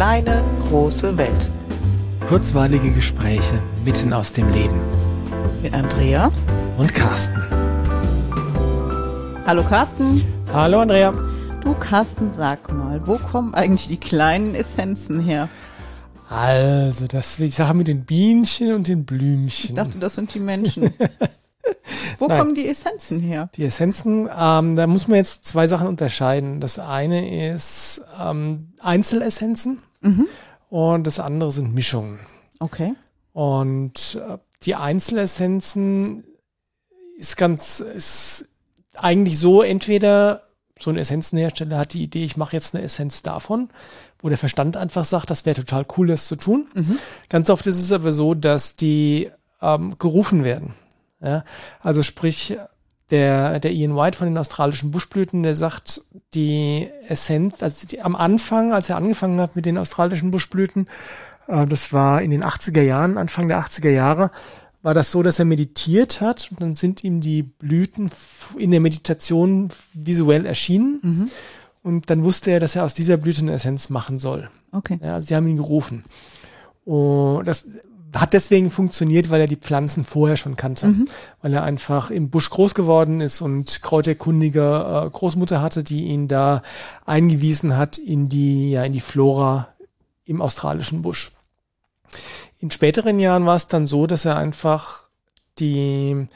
kleine, große Welt. Kurzweilige Gespräche mitten aus dem Leben. Mit Andrea und Carsten. Hallo Carsten. Hallo Andrea. Du Carsten, sag mal, wo kommen eigentlich die kleinen Essenzen her? Also, das ist die Sache mit den Bienchen und den Blümchen. Ich dachte, das sind die Menschen. Wo Nein. kommen die Essenzen her? Die Essenzen, ähm, da muss man jetzt zwei Sachen unterscheiden. Das eine ist ähm, Einzelessenzen mhm. und das andere sind Mischungen. Okay. Und äh, die Einzelessenzen ist ganz, ist eigentlich so, entweder so ein Essenzenhersteller hat die Idee, ich mache jetzt eine Essenz davon, wo der Verstand einfach sagt, das wäre total cool, das zu tun. Mhm. Ganz oft ist es aber so, dass die ähm, gerufen werden. Ja? Also sprich, der, der Ian White von den australischen Buschblüten, der sagt, die Essenz, also die, am Anfang, als er angefangen hat mit den australischen Buschblüten, äh, das war in den 80er Jahren, Anfang der 80er Jahre, war das so, dass er meditiert hat und dann sind ihm die Blüten in der Meditation visuell erschienen. Mhm. Und dann wusste er, dass er aus dieser Blüte eine Essenz machen soll. Okay. Ja, sie haben ihn gerufen. Und das hat deswegen funktioniert, weil er die Pflanzen vorher schon kannte. Mhm. Weil er einfach im Busch groß geworden ist und kräuterkundige äh, Großmutter hatte, die ihn da eingewiesen hat in die, ja, in die Flora im australischen Busch. In späteren Jahren war es dann so, dass er einfach die,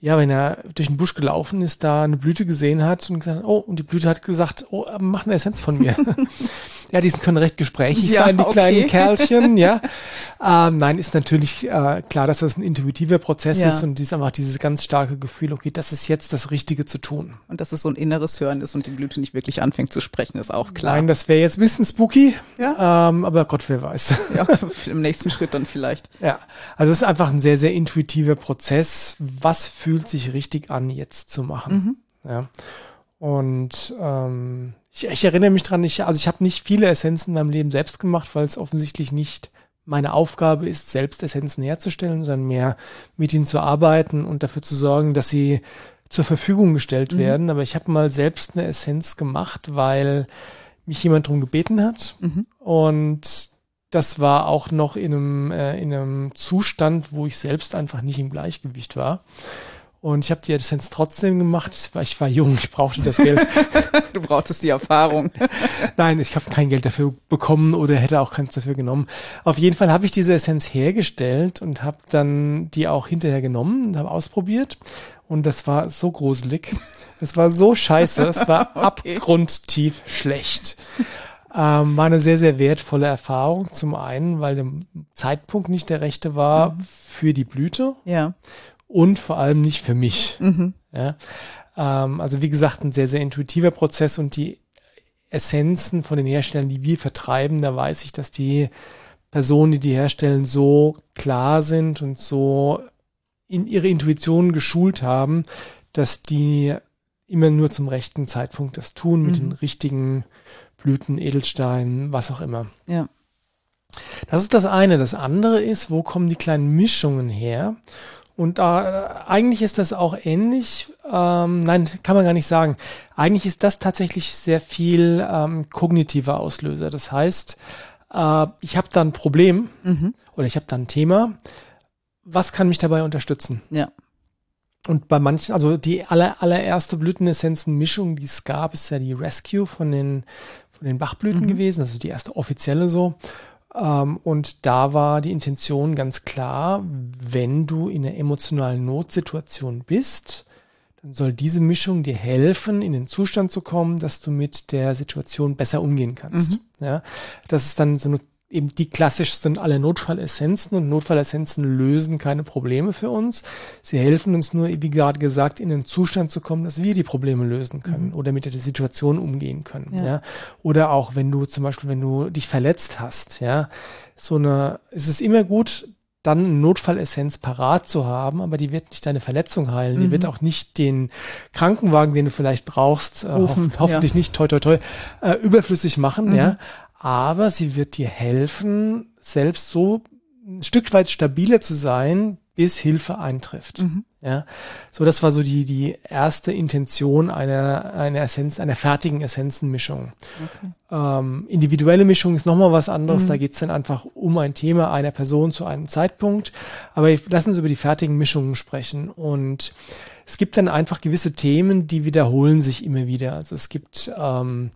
ja, wenn er durch den Busch gelaufen ist, da eine Blüte gesehen hat und gesagt, oh, und die Blüte hat gesagt, oh, mach eine Essenz von mir. Ja, die können recht gesprächig ja, sein, die okay. kleinen Kerlchen, ja. Ähm, nein, ist natürlich äh, klar, dass das ein intuitiver Prozess ja. ist und dies einfach dieses ganz starke Gefühl, okay, das ist jetzt das Richtige zu tun. Und dass es so ein inneres Hören ist und die Blüte nicht wirklich anfängt zu sprechen, ist auch klar. Nein, das wäre jetzt ein bisschen spooky, ja. ähm, aber Gott, wer weiß. Ja, im nächsten Schritt dann vielleicht. Ja, also es ist einfach ein sehr, sehr intuitiver Prozess. Was fühlt sich richtig an, jetzt zu machen? Mhm. Ja. Und ähm, ich, ich erinnere mich dran, ich, also ich habe nicht viele Essenzen in meinem Leben selbst gemacht, weil es offensichtlich nicht meine Aufgabe ist, selbst Essenzen herzustellen, sondern mehr mit ihnen zu arbeiten und dafür zu sorgen, dass sie zur Verfügung gestellt mhm. werden. Aber ich habe mal selbst eine Essenz gemacht, weil mich jemand darum gebeten hat. Mhm. Und das war auch noch in einem, äh, in einem Zustand, wo ich selbst einfach nicht im Gleichgewicht war. Und ich habe die Adsense trotzdem gemacht. Ich war, ich war jung, ich brauchte das Geld. du brauchtest die Erfahrung. Nein, ich habe kein Geld dafür bekommen oder hätte auch keins dafür genommen. Auf jeden Fall habe ich diese Essenz hergestellt und habe dann die auch hinterher genommen und habe ausprobiert. Und das war so gruselig. Es war so scheiße. Es war okay. abgrundtief schlecht. Ähm, war eine sehr, sehr wertvolle Erfahrung. Zum einen, weil der Zeitpunkt nicht der rechte war mhm. für die Blüte. Ja und vor allem nicht für mich. Mhm. Ja? Ähm, also wie gesagt, ein sehr, sehr intuitiver Prozess und die Essenzen von den Herstellern, die wir vertreiben, da weiß ich, dass die Personen, die die herstellen, so klar sind und so in ihre Intuition geschult haben, dass die immer nur zum rechten Zeitpunkt das tun, mit mhm. den richtigen Blüten, Edelsteinen, was auch immer. Ja. Das ist das eine. Das andere ist, wo kommen die kleinen Mischungen her? Und äh, eigentlich ist das auch ähnlich. Ähm, nein, kann man gar nicht sagen. Eigentlich ist das tatsächlich sehr viel ähm, kognitiver Auslöser. Das heißt, äh, ich habe da ein Problem mhm. oder ich habe da ein Thema. Was kann mich dabei unterstützen? Ja. Und bei manchen, also die aller, allererste Blütenessenzen-Mischung, die es gab, ist ja die Rescue von den, von den Bachblüten mhm. gewesen, also die erste offizielle so. Ähm, und da war die Intention ganz klar, wenn du in einer emotionalen Notsituation bist, dann soll diese Mischung dir helfen, in den Zustand zu kommen, dass du mit der Situation besser umgehen kannst. Mhm. Ja, das ist dann so eine eben die klassischsten aller Notfallessenzen und Notfallessenzen lösen keine Probleme für uns. Sie helfen uns nur, wie gerade gesagt, in den Zustand zu kommen, dass wir die Probleme lösen können mhm. oder mit der Situation umgehen können. Ja. ja. Oder auch wenn du zum Beispiel, wenn du dich verletzt hast, ja, so eine, es ist immer gut, dann eine Notfallessenz parat zu haben, aber die wird nicht deine Verletzung heilen. Mhm. Die wird auch nicht den Krankenwagen, den du vielleicht brauchst, äh, ho hoffentlich ja. nicht toi toi toi, äh, überflüssig machen, mhm. ja aber sie wird dir helfen, selbst so ein Stück weit stabiler zu sein, bis Hilfe eintrifft. Mhm. Ja, so das war so die die erste Intention einer einer Essenz einer fertigen Essenzenmischung. Okay. Ähm, individuelle Mischung ist nochmal was anderes. Mhm. Da geht's dann einfach um ein Thema einer Person zu einem Zeitpunkt. Aber lassen uns über die fertigen Mischungen sprechen und es gibt dann einfach gewisse Themen, die wiederholen sich immer wieder. Also es gibt ähm,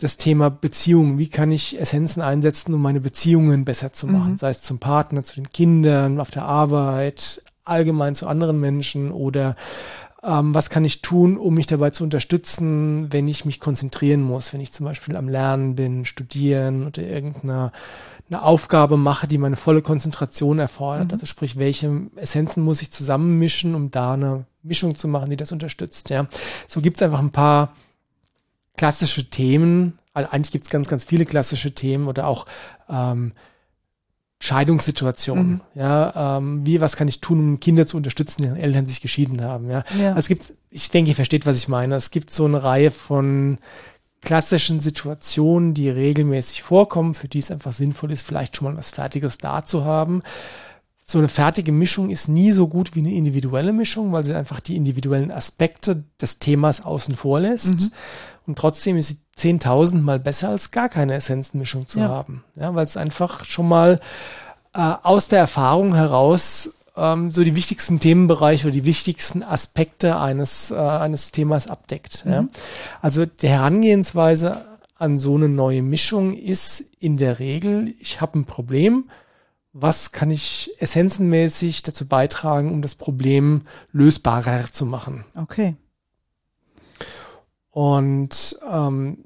das Thema Beziehungen. Wie kann ich Essenzen einsetzen, um meine Beziehungen besser zu machen? Mhm. Sei es zum Partner, zu den Kindern, auf der Arbeit, allgemein zu anderen Menschen oder ähm, was kann ich tun, um mich dabei zu unterstützen, wenn ich mich konzentrieren muss, wenn ich zum Beispiel am Lernen bin, studieren oder irgendeine eine Aufgabe mache, die meine volle Konzentration erfordert. Mhm. Also sprich, welche Essenzen muss ich zusammenmischen, um da eine Mischung zu machen, die das unterstützt. Ja, so gibt's einfach ein paar klassische Themen, also eigentlich gibt es ganz, ganz viele klassische Themen oder auch ähm, Scheidungssituationen. Mhm. Ja, ähm, wie, was kann ich tun, um Kinder zu unterstützen, deren Eltern sich geschieden haben? Ja, ja. Also es gibt, ich denke, ihr versteht, was ich meine. Es gibt so eine Reihe von klassischen Situationen, die regelmäßig vorkommen, für die es einfach sinnvoll ist, vielleicht schon mal was Fertiges da zu haben. So eine fertige Mischung ist nie so gut wie eine individuelle Mischung, weil sie einfach die individuellen Aspekte des Themas außen vor lässt. Mhm. Und trotzdem ist sie 10.000 mal besser als gar keine Essenzenmischung zu ja. haben. Ja, weil es einfach schon mal äh, aus der Erfahrung heraus ähm, so die wichtigsten Themenbereiche oder die wichtigsten Aspekte eines, äh, eines Themas abdeckt. Mhm. Ja. Also die Herangehensweise an so eine neue Mischung ist in der Regel, ich habe ein Problem, was kann ich essenzenmäßig dazu beitragen, um das Problem lösbarer zu machen. Okay. Und ähm,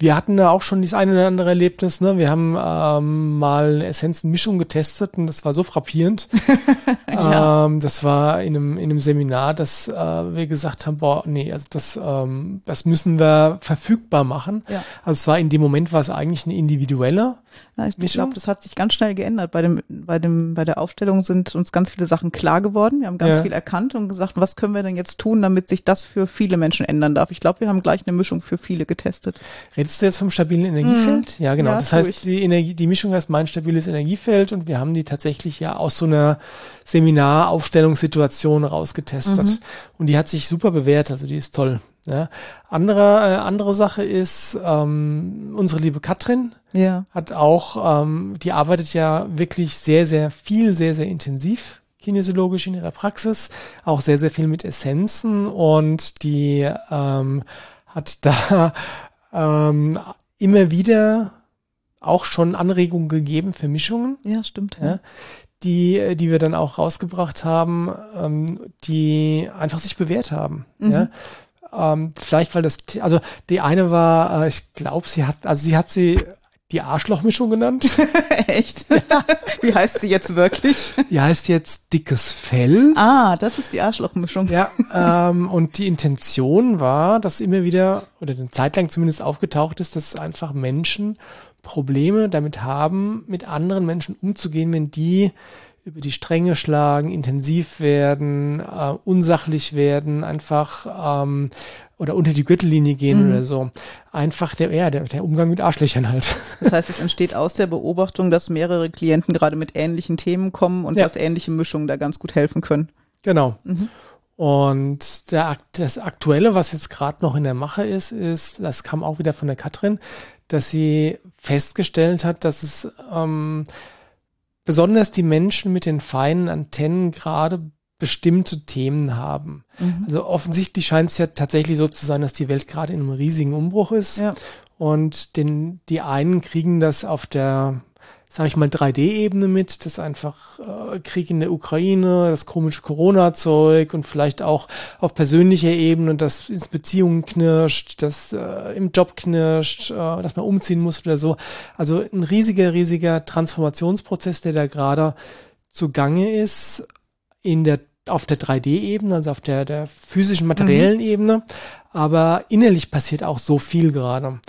wir hatten da auch schon das eine oder andere Erlebnis. Ne? Wir haben ähm, mal eine Essenzenmischung getestet und das war so frappierend. ja. ähm, das war in einem, in einem Seminar, dass äh, wir gesagt haben, boah, nee, also das, ähm, das müssen wir verfügbar machen. Ja. Also es war in dem Moment war es eigentlich eine individuelle ja, ich glaube, das hat sich ganz schnell geändert. Bei dem, bei dem, bei der Aufstellung sind uns ganz viele Sachen klar geworden. Wir haben ganz ja. viel erkannt und gesagt, was können wir denn jetzt tun, damit sich das für viele Menschen ändern darf. Ich glaube, wir haben gleich eine Mischung für viele getestet. Redest du jetzt vom stabilen Energiefeld? Mhm. Ja, genau. Ja, das heißt, ich. die Energie, die Mischung heißt mein stabiles Energiefeld und wir haben die tatsächlich ja aus so einer Seminaraufstellungssituation rausgetestet. Mhm. Und die hat sich super bewährt, also die ist toll. Ja. Andere, äh, andere Sache ist, ähm, unsere liebe Katrin ja. hat auch, ähm, die arbeitet ja wirklich sehr, sehr viel, sehr, sehr intensiv kinesiologisch in ihrer Praxis, auch sehr, sehr viel mit Essenzen und die ähm, hat da ähm, immer wieder auch schon Anregungen gegeben für Mischungen. Ja, stimmt. Ja, die, die wir dann auch rausgebracht haben, ähm, die einfach sich bewährt haben. Mhm. Ja. Ähm, vielleicht, weil das, also die eine war, äh, ich glaube, sie hat, also sie hat sie die Arschlochmischung genannt. Echt? Ja. Wie heißt sie jetzt wirklich? Die heißt jetzt dickes Fell. Ah, das ist die Arschlochmischung. Ja, ähm, und die Intention war, dass immer wieder, oder eine Zeit lang zumindest aufgetaucht ist, dass einfach Menschen Probleme damit haben, mit anderen Menschen umzugehen, wenn die über die Stränge schlagen, intensiv werden, äh, unsachlich werden, einfach ähm, oder unter die Gürtellinie gehen mhm. oder so. Einfach der, ja, der, der Umgang mit Arschlöchern halt. Das heißt, es entsteht aus der Beobachtung, dass mehrere Klienten gerade mit ähnlichen Themen kommen und ja. dass ähnliche Mischungen da ganz gut helfen können. Genau. Mhm. Und der, das Aktuelle, was jetzt gerade noch in der Mache ist, ist, das kam auch wieder von der Katrin, dass sie festgestellt hat, dass es ähm, besonders die Menschen mit den feinen Antennen gerade bestimmte Themen haben. Mhm. Also offensichtlich scheint es ja tatsächlich so zu sein, dass die Welt gerade in einem riesigen Umbruch ist. Ja. Und den, die einen kriegen das auf der sage ich mal, 3D-Ebene mit, das einfach äh, Krieg in der Ukraine, das komische Corona-Zeug und vielleicht auch auf persönlicher Ebene, dass ins Beziehungen knirscht, dass äh, im Job knirscht, äh, dass man umziehen muss oder so. Also ein riesiger, riesiger Transformationsprozess, der da gerade zugange ist in der auf der 3D-Ebene, also auf der, der physischen, materiellen mhm. Ebene. Aber innerlich passiert auch so viel gerade.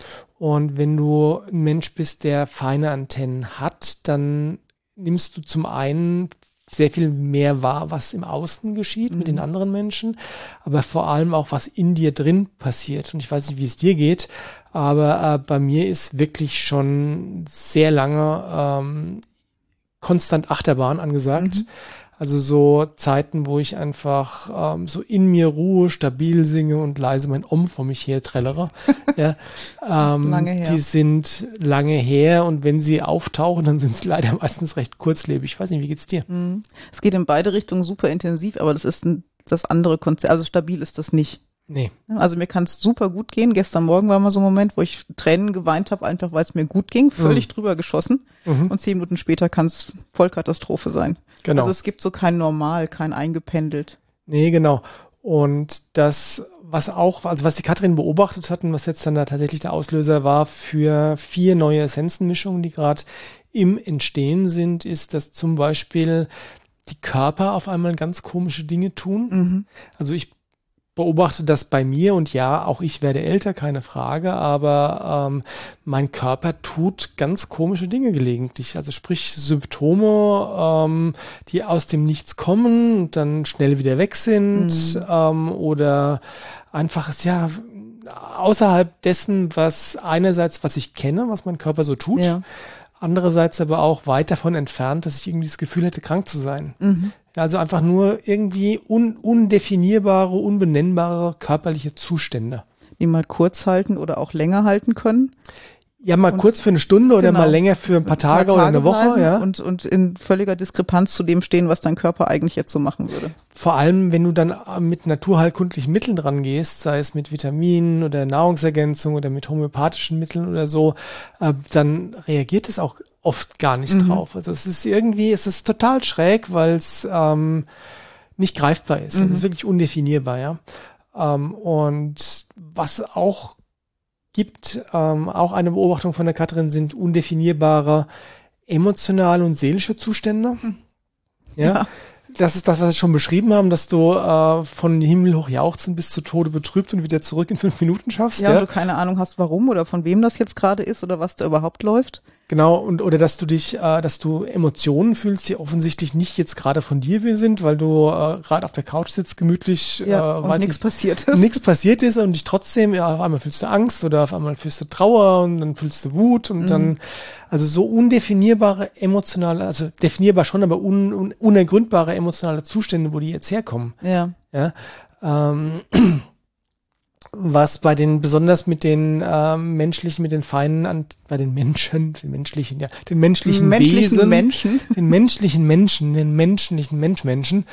Und wenn du ein Mensch bist, der feine Antennen hat, dann nimmst du zum einen sehr viel mehr wahr, was im Außen geschieht mhm. mit den mhm. anderen Menschen, aber vor allem auch, was in dir drin passiert. Und ich weiß nicht, wie es dir geht, aber äh, bei mir ist wirklich schon sehr lange ähm, konstant Achterbahn angesagt. Mhm. Also so Zeiten, wo ich einfach ähm, so in mir Ruhe, stabil singe und leise mein Om vor mich her trällere. ja, ähm, lange her. Die sind lange her und wenn sie auftauchen, dann sind sie leider meistens recht kurzlebig. Ich weiß nicht, wie geht's dir? Mhm. Es geht in beide Richtungen super intensiv, aber das ist ein, das andere Konzept. Also stabil ist das nicht. Nee. Also mir kann es super gut gehen. Gestern Morgen war mal so ein Moment, wo ich Tränen geweint habe, einfach weil es mir gut ging, völlig mhm. drüber geschossen. Mhm. Und zehn Minuten später kann es Vollkatastrophe sein. Genau. Also es gibt so kein Normal, kein eingependelt. Nee, genau. Und das, was auch, also was die Katrin beobachtet hatten, was jetzt dann da tatsächlich der Auslöser war für vier neue Essenzenmischungen, die gerade im Entstehen sind, ist, dass zum Beispiel die Körper auf einmal ganz komische Dinge tun. Mhm. Also ich beobachte das bei mir und ja, auch ich werde älter, keine Frage, aber ähm, mein Körper tut ganz komische Dinge gelegentlich. Also sprich Symptome, ähm, die aus dem Nichts kommen und dann schnell wieder weg sind mhm. ähm, oder einfach ja außerhalb dessen, was einerseits, was ich kenne, was mein Körper so tut. Ja. Andererseits aber auch weit davon entfernt, dass ich irgendwie das Gefühl hätte, krank zu sein. Mhm. Also einfach nur irgendwie un undefinierbare, unbenennbare körperliche Zustände. Die mal kurz halten oder auch länger halten können. Ja, mal und kurz für eine Stunde oder genau, mal länger für ein paar Tage, Tage oder eine Woche, ja. Und, und in völliger Diskrepanz zu dem stehen, was dein Körper eigentlich jetzt so machen würde. Vor allem, wenn du dann mit naturheilkundlichen Mitteln dran gehst, sei es mit Vitaminen oder Nahrungsergänzung oder mit homöopathischen Mitteln oder so, äh, dann reagiert es auch oft gar nicht mhm. drauf. Also es ist irgendwie, es ist total schräg, weil es ähm, nicht greifbar ist. Mhm. Es ist wirklich undefinierbar, ja. Ähm, und was auch gibt, ähm, auch eine Beobachtung von der Katrin, sind undefinierbare emotionale und seelische Zustände. Mhm. ja. ja das ist das, was wir schon beschrieben haben, dass du äh, von Himmel hoch jauchzen bis zu Tode betrübt und wieder zurück in fünf Minuten schaffst. Ja, ja? und du keine Ahnung hast, warum oder von wem das jetzt gerade ist oder was da überhaupt läuft. Genau, und oder dass du dich, äh, dass du Emotionen fühlst, die offensichtlich nicht jetzt gerade von dir sind, weil du äh, gerade auf der Couch sitzt, gemütlich, ja, äh, und nichts passiert ist. Nichts passiert ist und dich trotzdem, ja, auf einmal fühlst du Angst oder auf einmal fühlst du Trauer und dann fühlst du Wut und mhm. dann, also so undefinierbare emotionale, also definierbar schon, aber un, un, unergründbare emotionale Zustände, wo die jetzt herkommen. Ja. Ja. Ähm, was bei den besonders mit den äh, menschlichen, mit den Feinen an, bei den Menschen, den menschlichen, ja, den menschlichen, menschlichen Wesen, Menschen. den menschlichen Menschen, den menschlichen Menschmenschen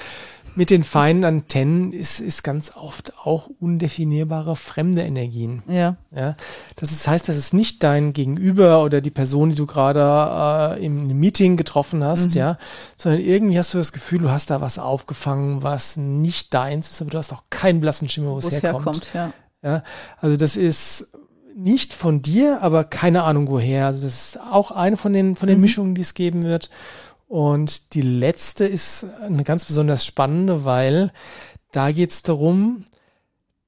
mit den feinen Antennen ist, ist ganz oft auch undefinierbare fremde Energien. Ja. ja. Das ist, heißt, das ist nicht dein Gegenüber oder die Person, die du gerade äh, im Meeting getroffen hast, mhm. ja, sondern irgendwie hast du das Gefühl, du hast da was aufgefangen, was nicht deins ist, aber du hast auch keinen blassen Schimmer, wo es herkommt. herkommt ja. Ja, also das ist nicht von dir, aber keine Ahnung woher. Also das ist auch eine von den, von den mhm. Mischungen, die es geben wird. Und die letzte ist eine ganz besonders spannende, weil da geht es darum,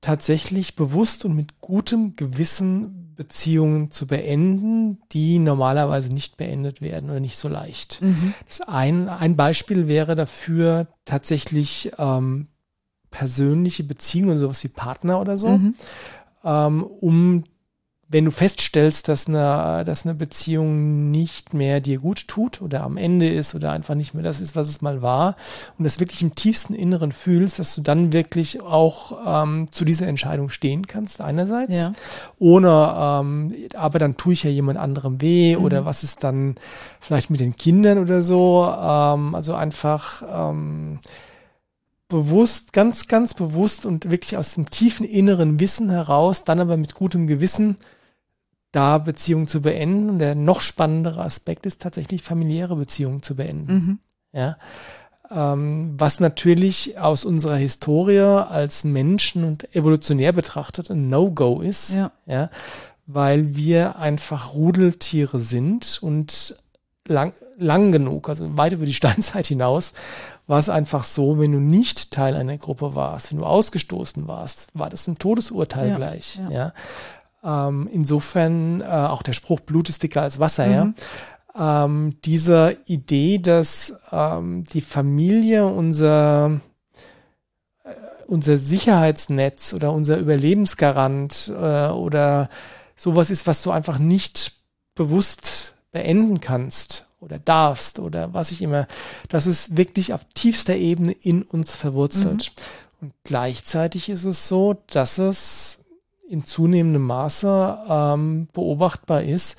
tatsächlich bewusst und mit gutem Gewissen Beziehungen zu beenden, die normalerweise nicht beendet werden oder nicht so leicht. Mhm. Das ein, ein Beispiel wäre dafür tatsächlich ähm, persönliche Beziehungen, sowas wie Partner oder so, mhm. ähm, um wenn du feststellst, dass eine, dass eine Beziehung nicht mehr dir gut tut oder am Ende ist oder einfach nicht mehr das ist, was es mal war und das wirklich im tiefsten Inneren fühlst, dass du dann wirklich auch ähm, zu dieser Entscheidung stehen kannst, einerseits, ja. ohne, ähm, aber dann tue ich ja jemand anderem weh mhm. oder was ist dann vielleicht mit den Kindern oder so, ähm, also einfach, ähm, bewusst, ganz, ganz bewusst und wirklich aus dem tiefen inneren Wissen heraus, dann aber mit gutem Gewissen da Beziehungen zu beenden. Und der noch spannendere Aspekt ist tatsächlich familiäre Beziehungen zu beenden. Mhm. Ja. Ähm, was natürlich aus unserer Historie als Menschen und evolutionär betrachtet ein No-Go ist. Ja. ja. Weil wir einfach Rudeltiere sind und lang, lang genug, also weit über die Steinzeit hinaus, war es einfach so, wenn du nicht Teil einer Gruppe warst, wenn du ausgestoßen warst, war das ein Todesurteil ja, gleich. Ja. ja. Ähm, insofern äh, auch der Spruch, Blut ist dicker als Wasser, mhm. ja. Ähm, diese Idee, dass ähm, die Familie unser, äh, unser Sicherheitsnetz oder unser Überlebensgarant äh, oder sowas ist, was du einfach nicht bewusst beenden kannst oder darfst oder was ich immer. Das ist wirklich auf tiefster Ebene in uns verwurzelt. Mhm. Und gleichzeitig ist es so, dass es in zunehmendem Maße ähm, beobachtbar ist,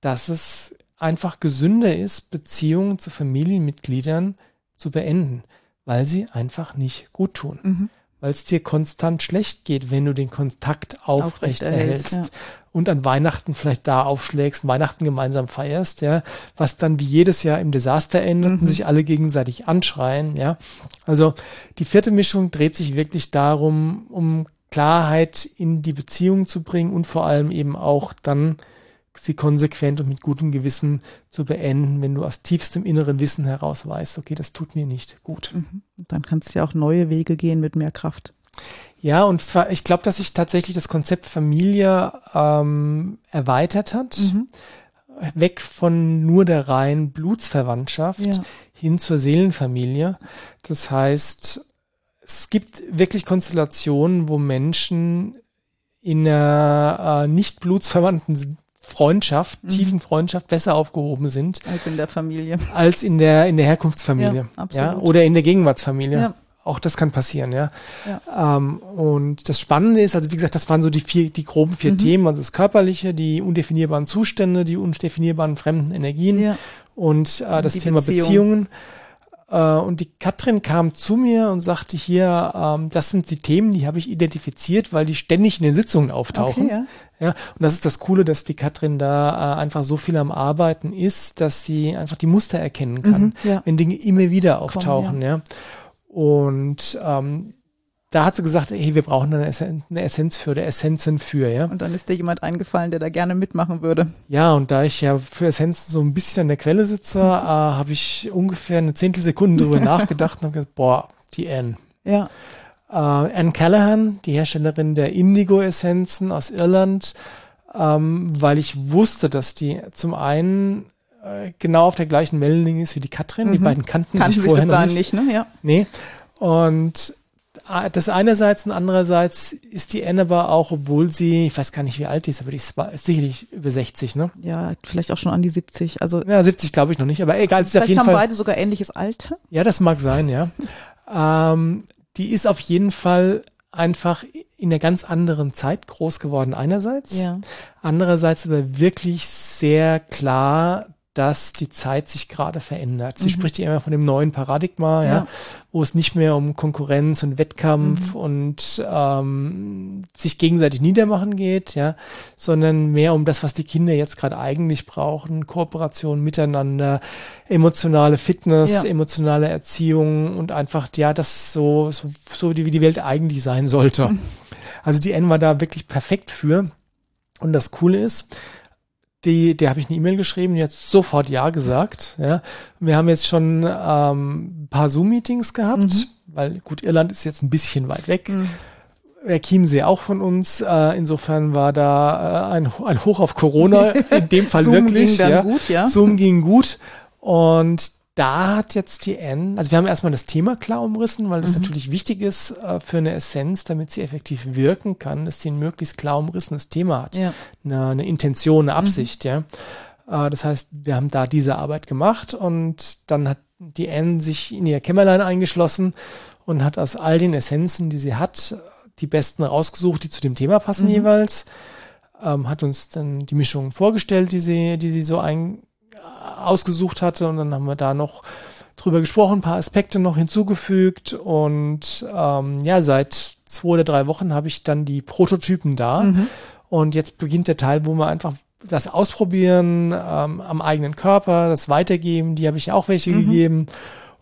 dass es einfach gesünder ist, Beziehungen zu Familienmitgliedern zu beenden, weil sie einfach nicht gut tun. Mhm weil es dir konstant schlecht geht, wenn du den Kontakt aufrecht, aufrecht erhältst. Ja. Und an Weihnachten vielleicht da aufschlägst, Weihnachten gemeinsam feierst, ja, was dann wie jedes Jahr im Desaster endet mhm. und sich alle gegenseitig anschreien, ja. Also die vierte Mischung dreht sich wirklich darum, um Klarheit in die Beziehung zu bringen und vor allem eben auch dann sie konsequent und mit gutem Gewissen zu beenden, wenn du aus tiefstem inneren Wissen heraus weißt, okay, das tut mir nicht gut. Mhm. Dann kannst du ja auch neue Wege gehen mit mehr Kraft. Ja, und ich glaube, dass sich tatsächlich das Konzept Familie ähm, erweitert hat. Mhm. Weg von nur der reinen Blutsverwandtschaft ja. hin zur Seelenfamilie. Das heißt, es gibt wirklich Konstellationen, wo Menschen in einer äh, nicht blutsverwandten Freundschaft, mhm. tiefen Freundschaft besser aufgehoben sind. Als in der Familie. Als in der, in der Herkunftsfamilie. Ja, absolut. Ja, oder in der Gegenwartsfamilie. Ja. Auch das kann passieren, ja. ja. Ähm, und das Spannende ist, also wie gesagt, das waren so die vier, die groben vier mhm. Themen, also das Körperliche, die undefinierbaren Zustände, die undefinierbaren fremden Energien ja. und äh, das Thema Beziehung. Beziehungen. Äh, und die Katrin kam zu mir und sagte hier, ähm, das sind die Themen, die habe ich identifiziert, weil die ständig in den Sitzungen auftauchen. Okay, ja. ja. Und das ist das Coole, dass die Katrin da äh, einfach so viel am Arbeiten ist, dass sie einfach die Muster erkennen kann, mhm, ja. wenn Dinge immer wieder auftauchen. Komm, ja. ja. Und ähm, da hat sie gesagt, hey, wir brauchen eine, Essenz, eine Essenz für oder Essenzen für, ja. Und dann ist dir jemand eingefallen, der da gerne mitmachen würde. Ja, und da ich ja für Essenzen so ein bisschen an der Quelle sitze, mhm. äh, habe ich ungefähr eine Zehntelsekunde darüber nachgedacht und habe gesagt, boah, die Anne. Ja. Äh, Anne Callahan, die Herstellerin der Indigo-Essenzen aus Irland, ähm, weil ich wusste, dass die zum einen äh, genau auf der gleichen Wellenlänge ist wie die Katrin. Mhm. Die beiden kannten, kannten sich vorher sich noch nicht. nicht ne? ja. Nee. Und das einerseits und andererseits ist die Anne aber auch, obwohl sie, ich weiß gar nicht, wie alt die ist, aber die ist, ist sicherlich über 60, ne? Ja, vielleicht auch schon an die 70. Also ja, 70 glaube ich noch nicht, aber egal. Vielleicht auf jeden haben Fall, beide sogar ähnliches Alter. Ja, das mag sein, ja. ähm, die ist auf jeden Fall einfach in einer ganz anderen Zeit groß geworden einerseits. Ja. Andererseits aber wirklich sehr klar dass die Zeit sich gerade verändert. Sie mhm. spricht ja immer von dem neuen Paradigma, ja. ja. wo es nicht mehr um Konkurrenz und Wettkampf mhm. und ähm, sich gegenseitig niedermachen geht, ja, sondern mehr um das, was die Kinder jetzt gerade eigentlich brauchen: Kooperation miteinander, emotionale Fitness, ja. emotionale Erziehung und einfach ja, das so so, so wie die Welt eigentlich sein sollte. Mhm. Also die N war da wirklich perfekt für. Und das Coole ist, die, der habe ich eine E-Mail geschrieben, die hat sofort Ja gesagt. Ja. Wir haben jetzt schon ähm, ein paar Zoom-Meetings gehabt, mhm. weil gut, Irland ist jetzt ein bisschen weit weg. Mhm. Der Chiemsee auch von uns. Äh, insofern war da äh, ein, ein Hoch auf Corona, in dem Fall Zoom wirklich. Ging dann ja. gut, ja. Zoom ging gut. Und da hat jetzt die N, also wir haben erstmal das Thema klar umrissen, weil das mhm. natürlich wichtig ist äh, für eine Essenz, damit sie effektiv wirken kann, dass sie ein möglichst klar umrissenes Thema hat. Ja. Eine, eine Intention, eine Absicht, mhm. ja. Äh, das heißt, wir haben da diese Arbeit gemacht und dann hat die N sich in ihr Kämmerlein eingeschlossen und hat aus all den Essenzen, die sie hat, die besten rausgesucht, die zu dem Thema passen mhm. jeweils. Ähm, hat uns dann die Mischung vorgestellt, die sie, die sie so ein, ausgesucht hatte und dann haben wir da noch drüber gesprochen, ein paar Aspekte noch hinzugefügt und ähm, ja, seit zwei oder drei Wochen habe ich dann die Prototypen da mhm. und jetzt beginnt der Teil, wo wir einfach das ausprobieren ähm, am eigenen Körper, das Weitergeben, die habe ich auch welche mhm. gegeben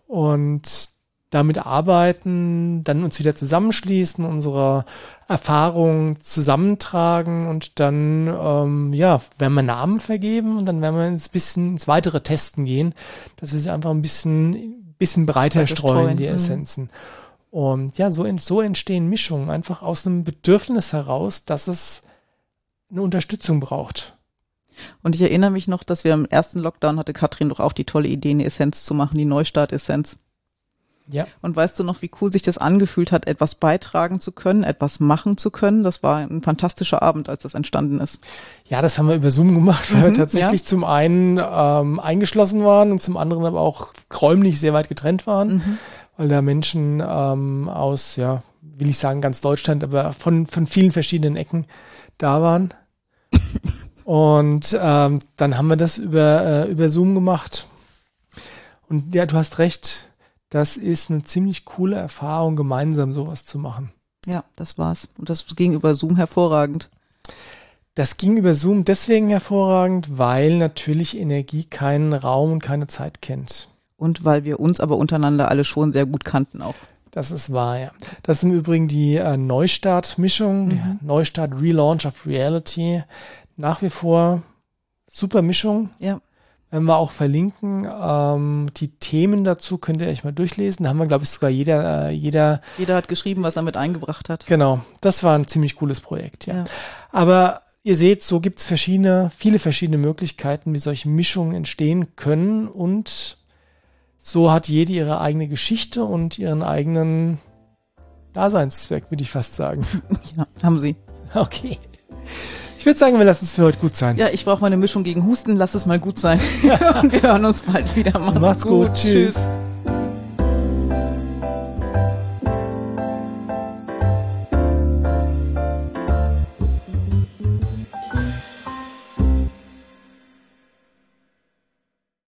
und damit arbeiten, dann uns wieder zusammenschließen, unsere Erfahrungen zusammentragen und dann, ähm, ja, werden wir Namen vergeben und dann werden wir ins bisschen ins weitere Testen gehen, dass wir sie einfach ein bisschen, bisschen breiter streuen, streuen, die mhm. Essenzen. Und ja, so, so entstehen Mischungen, einfach aus einem Bedürfnis heraus, dass es eine Unterstützung braucht. Und ich erinnere mich noch, dass wir im ersten Lockdown hatte Katrin doch auch die tolle Idee, eine Essenz zu machen, die Neustart-Essenz. Ja. Und weißt du noch, wie cool sich das angefühlt hat, etwas beitragen zu können, etwas machen zu können? Das war ein fantastischer Abend, als das entstanden ist. Ja, das haben wir über Zoom gemacht, weil mhm, wir tatsächlich ja. zum einen ähm, eingeschlossen waren und zum anderen aber auch räumlich sehr weit getrennt waren, mhm. weil da Menschen ähm, aus, ja, will ich sagen, ganz Deutschland, aber von, von vielen verschiedenen Ecken da waren. und ähm, dann haben wir das über, äh, über Zoom gemacht. Und ja, du hast recht, das ist eine ziemlich coole Erfahrung, gemeinsam sowas zu machen. Ja, das war's. Und das ging über Zoom hervorragend. Das ging über Zoom deswegen hervorragend, weil natürlich Energie keinen Raum und keine Zeit kennt. Und weil wir uns aber untereinander alle schon sehr gut kannten auch. Das ist wahr, ja. Das ist im Übrigen die äh, Neustart-Mischung, mhm. Neustart Relaunch of Reality. Nach wie vor super Mischung. Ja. Wenn wir auch verlinken, ähm, die Themen dazu könnt ihr euch mal durchlesen. Da haben wir, glaube ich, sogar jeder, äh, jeder. Jeder hat geschrieben, was er mit eingebracht hat. Genau. Das war ein ziemlich cooles Projekt, ja. ja. Aber ihr seht, so gibt's verschiedene, viele verschiedene Möglichkeiten, wie solche Mischungen entstehen können und so hat jede ihre eigene Geschichte und ihren eigenen Daseinszweck, würde ich fast sagen. Ja, haben sie. Okay. Ich würde sagen, wir lassen es für heute gut sein. Ja, ich brauche mal eine Mischung gegen Husten. Lass es mal gut sein. Und wir hören uns bald wieder. Macht's, Macht's gut. gut. Tschüss.